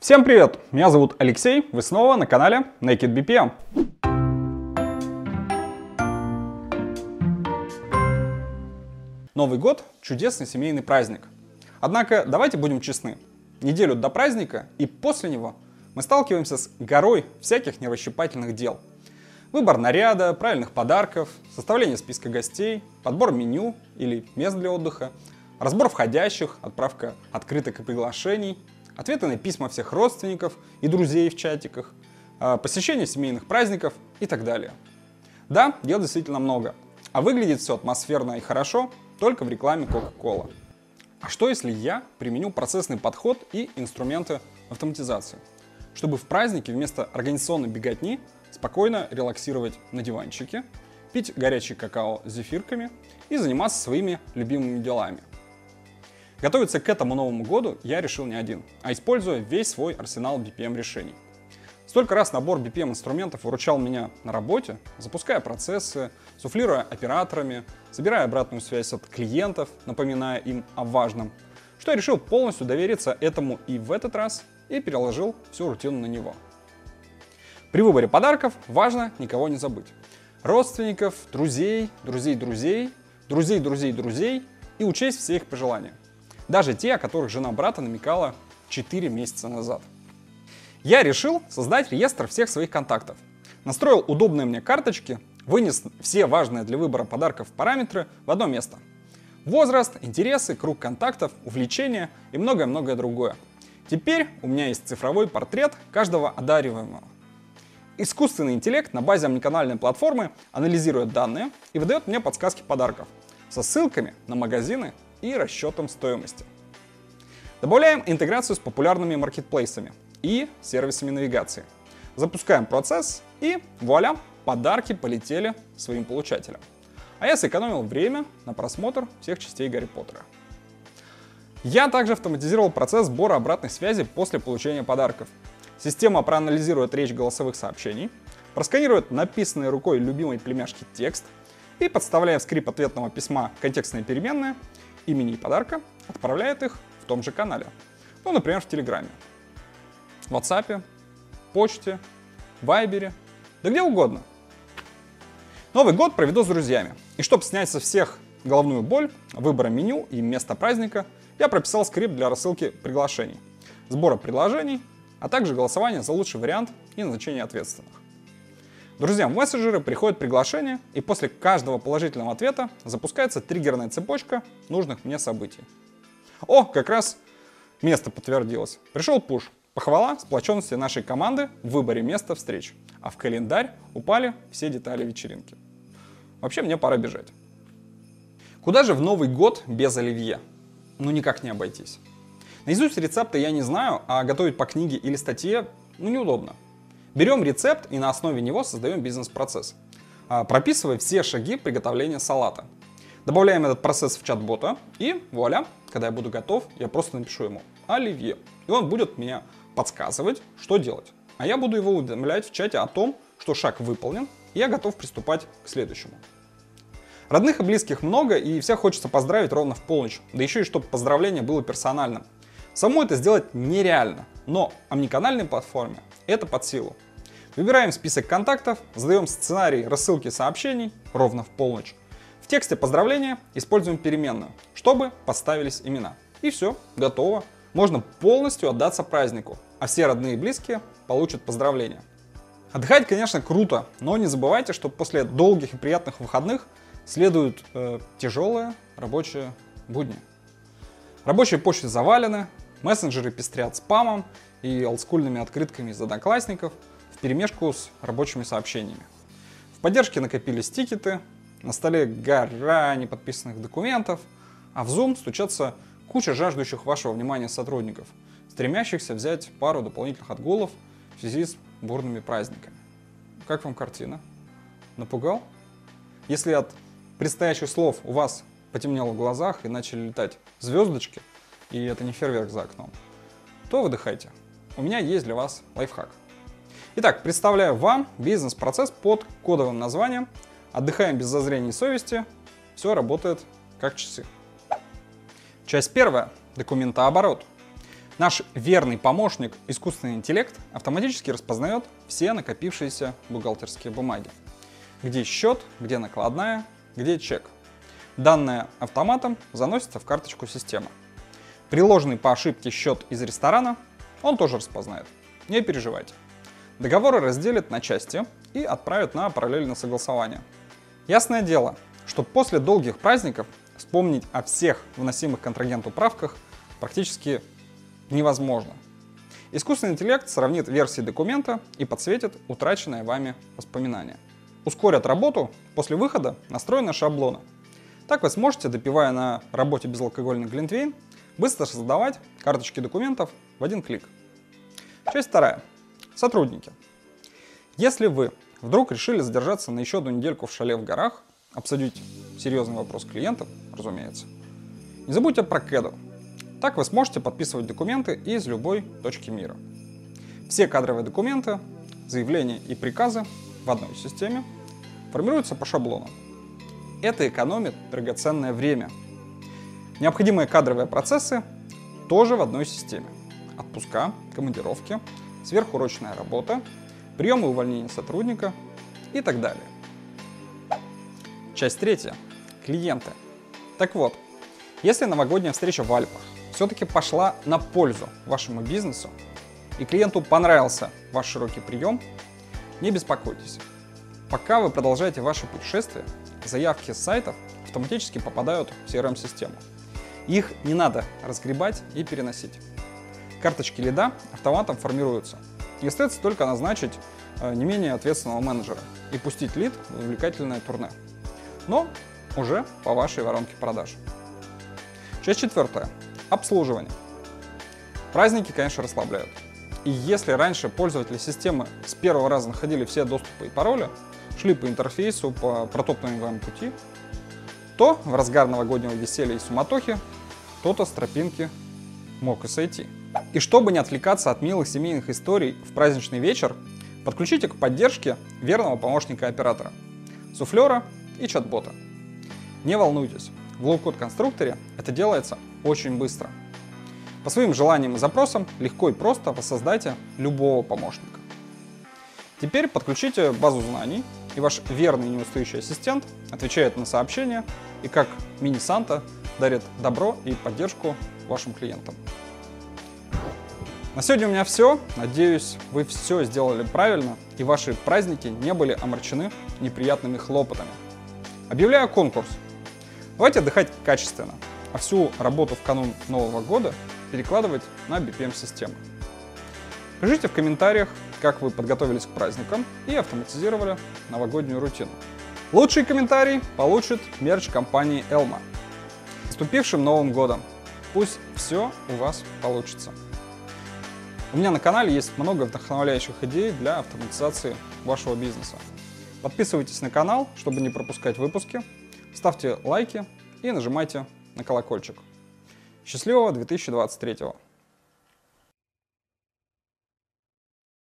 Всем привет! Меня зовут Алексей, вы снова на канале Naked BPM. Новый год – чудесный семейный праздник. Однако давайте будем честны. Неделю до праздника и после него мы сталкиваемся с горой всяких нерасщепательных дел. Выбор наряда, правильных подарков, составление списка гостей, подбор меню или мест для отдыха, разбор входящих, отправка открыток и приглашений, ответы на письма всех родственников и друзей в чатиках, а, посещение семейных праздников и так далее. Да, дел действительно много, а выглядит все атмосферно и хорошо только в рекламе Coca-Cola. А что если я применю процессный подход и инструменты автоматизации, чтобы в празднике вместо организационной беготни спокойно релаксировать на диванчике, пить горячий какао с зефирками и заниматься своими любимыми делами. Готовиться к этому Новому году я решил не один, а используя весь свой арсенал BPM решений. Столько раз набор BPM инструментов выручал меня на работе, запуская процессы, суфлируя операторами, собирая обратную связь от клиентов, напоминая им о важном, что я решил полностью довериться этому и в этот раз, и переложил всю рутину на него. При выборе подарков важно никого не забыть. Родственников, друзей, друзей друзей, друзей друзей друзей и учесть все их пожелания – даже те, о которых жена брата намекала 4 месяца назад. Я решил создать реестр всех своих контактов. Настроил удобные мне карточки, вынес все важные для выбора подарков параметры в одно место. Возраст, интересы, круг контактов, увлечения и многое-многое другое. Теперь у меня есть цифровой портрет каждого одариваемого. Искусственный интеллект на базе омниканальной платформы анализирует данные и выдает мне подсказки подарков со ссылками на магазины и расчетом стоимости. Добавляем интеграцию с популярными маркетплейсами и сервисами навигации. Запускаем процесс и вуаля, подарки полетели своим получателям. А я сэкономил время на просмотр всех частей Гарри Поттера. Я также автоматизировал процесс сбора обратной связи после получения подарков. Система проанализирует речь голосовых сообщений, просканирует написанный рукой любимой племяшки текст и, подставляя в скрипт ответного письма контекстные переменные, имени и подарка, отправляет их в том же канале. Ну, например, в Телеграме, в WhatsApp, почте, Вайбере, да где угодно. Новый год проведу с друзьями. И чтобы снять со всех головную боль, выбора меню и места праздника, я прописал скрипт для рассылки приглашений, сбора предложений, а также голосования за лучший вариант и назначения ответственных. Друзьям в мессенджеры приходит приглашение, и после каждого положительного ответа запускается триггерная цепочка нужных мне событий. О, как раз место подтвердилось. Пришел пуш. Похвала сплоченности нашей команды в выборе места встреч. А в календарь упали все детали вечеринки. Вообще мне пора бежать. Куда же в Новый год без оливье? Ну никак не обойтись. Наизусть рецепта я не знаю, а готовить по книге или статье ну неудобно. Берем рецепт и на основе него создаем бизнес-процесс, а, прописывая все шаги приготовления салата. Добавляем этот процесс в чат-бота и вуаля, когда я буду готов, я просто напишу ему «Оливье». И он будет меня подсказывать, что делать. А я буду его уведомлять в чате о том, что шаг выполнен, и я готов приступать к следующему. Родных и близких много, и всех хочется поздравить ровно в полночь, да еще и чтобы поздравление было персональным. Само это сделать нереально, но омниканальной платформе это под силу. Выбираем список контактов, задаем сценарий рассылки сообщений ровно в полночь. В тексте поздравления используем переменную, чтобы поставились имена. И все, готово. Можно полностью отдаться празднику, а все родные и близкие получат поздравления. Отдыхать, конечно, круто, но не забывайте, что после долгих и приятных выходных следуют э, тяжелые рабочие будни. Рабочие почты завалены, мессенджеры пестрят спамом и олдскульными открытками из одноклассников – перемешку с рабочими сообщениями. В поддержке накопились тикеты, на столе гора неподписанных документов, а в Zoom стучатся куча жаждущих вашего внимания сотрудников, стремящихся взять пару дополнительных отгулов в связи с бурными праздниками. Как вам картина? Напугал? Если от предстоящих слов у вас потемнело в глазах и начали летать звездочки, и это не фейерверк за окном, то выдыхайте. У меня есть для вас лайфхак – Итак, представляю вам бизнес-процесс под кодовым названием «Отдыхаем без зазрения и совести». Все работает как часы. Часть первая. Документооборот. Наш верный помощник, искусственный интеллект, автоматически распознает все накопившиеся бухгалтерские бумаги. Где счет, где накладная, где чек. Данные автоматом заносятся в карточку системы. Приложенный по ошибке счет из ресторана он тоже распознает. Не переживайте. Договоры разделят на части и отправят на параллельное согласование. Ясное дело, что после долгих праздников вспомнить о всех вносимых контрагенту правках практически невозможно. Искусственный интеллект сравнит версии документа и подсветит утраченное вами воспоминание. Ускорят работу после выхода настроенные шаблоны. Так вы сможете, допивая на работе безалкогольный глинтвейн, быстро создавать карточки документов в один клик. Часть вторая. Сотрудники. Если вы вдруг решили задержаться на еще одну недельку в шале в горах, обсудить серьезный вопрос клиентов, разумеется, не забудьте про кеду, так вы сможете подписывать документы из любой точки мира. Все кадровые документы, заявления и приказы в одной системе формируются по шаблону. Это экономит драгоценное время. Необходимые кадровые процессы тоже в одной системе. Отпуска, командировки, сверхурочная работа, прием и увольнение сотрудника и так далее. Часть третья. Клиенты. Так вот, если новогодняя встреча в Альпах все-таки пошла на пользу вашему бизнесу, и клиенту понравился ваш широкий прием, не беспокойтесь. Пока вы продолжаете ваше путешествие, заявки с сайтов автоматически попадают в CRM-систему. Их не надо разгребать и переносить. Карточки лида автоматом формируются. И остается только назначить э, не менее ответственного менеджера и пустить лид в увлекательное турне. Но уже по вашей воронке продаж. Часть четвертая. Обслуживание. Праздники, конечно, расслабляют. И если раньше пользователи системы с первого раза находили все доступы и пароли, шли по интерфейсу, по протоптанным вам пути, то в разгар новогоднего веселья и суматохи кто-то с тропинки мог и сойти. И чтобы не отвлекаться от милых семейных историй в праздничный вечер, подключите к поддержке верного помощника оператора, суфлера и чат-бота. Не волнуйтесь, в low-code конструкторе это делается очень быстро. По своим желаниям и запросам легко и просто воссоздайте любого помощника. Теперь подключите базу знаний, и ваш верный неустающий ассистент отвечает на сообщения и как мини-санта дарит добро и поддержку вашим клиентам. На сегодня у меня все. Надеюсь, вы все сделали правильно и ваши праздники не были омрачены неприятными хлопотами. Объявляю конкурс. Давайте отдыхать качественно а всю работу в канун Нового года перекладывать на BPM-системы. Пишите в комментариях, как вы подготовились к праздникам и автоматизировали новогоднюю рутину. Лучший комментарий получит мерч компании Elma. Наступившим Новым годом! Пусть все у вас получится. У меня на канале есть много вдохновляющих идей для автоматизации вашего бизнеса. Подписывайтесь на канал, чтобы не пропускать выпуски, ставьте лайки и нажимайте на колокольчик. Счастливого 2023!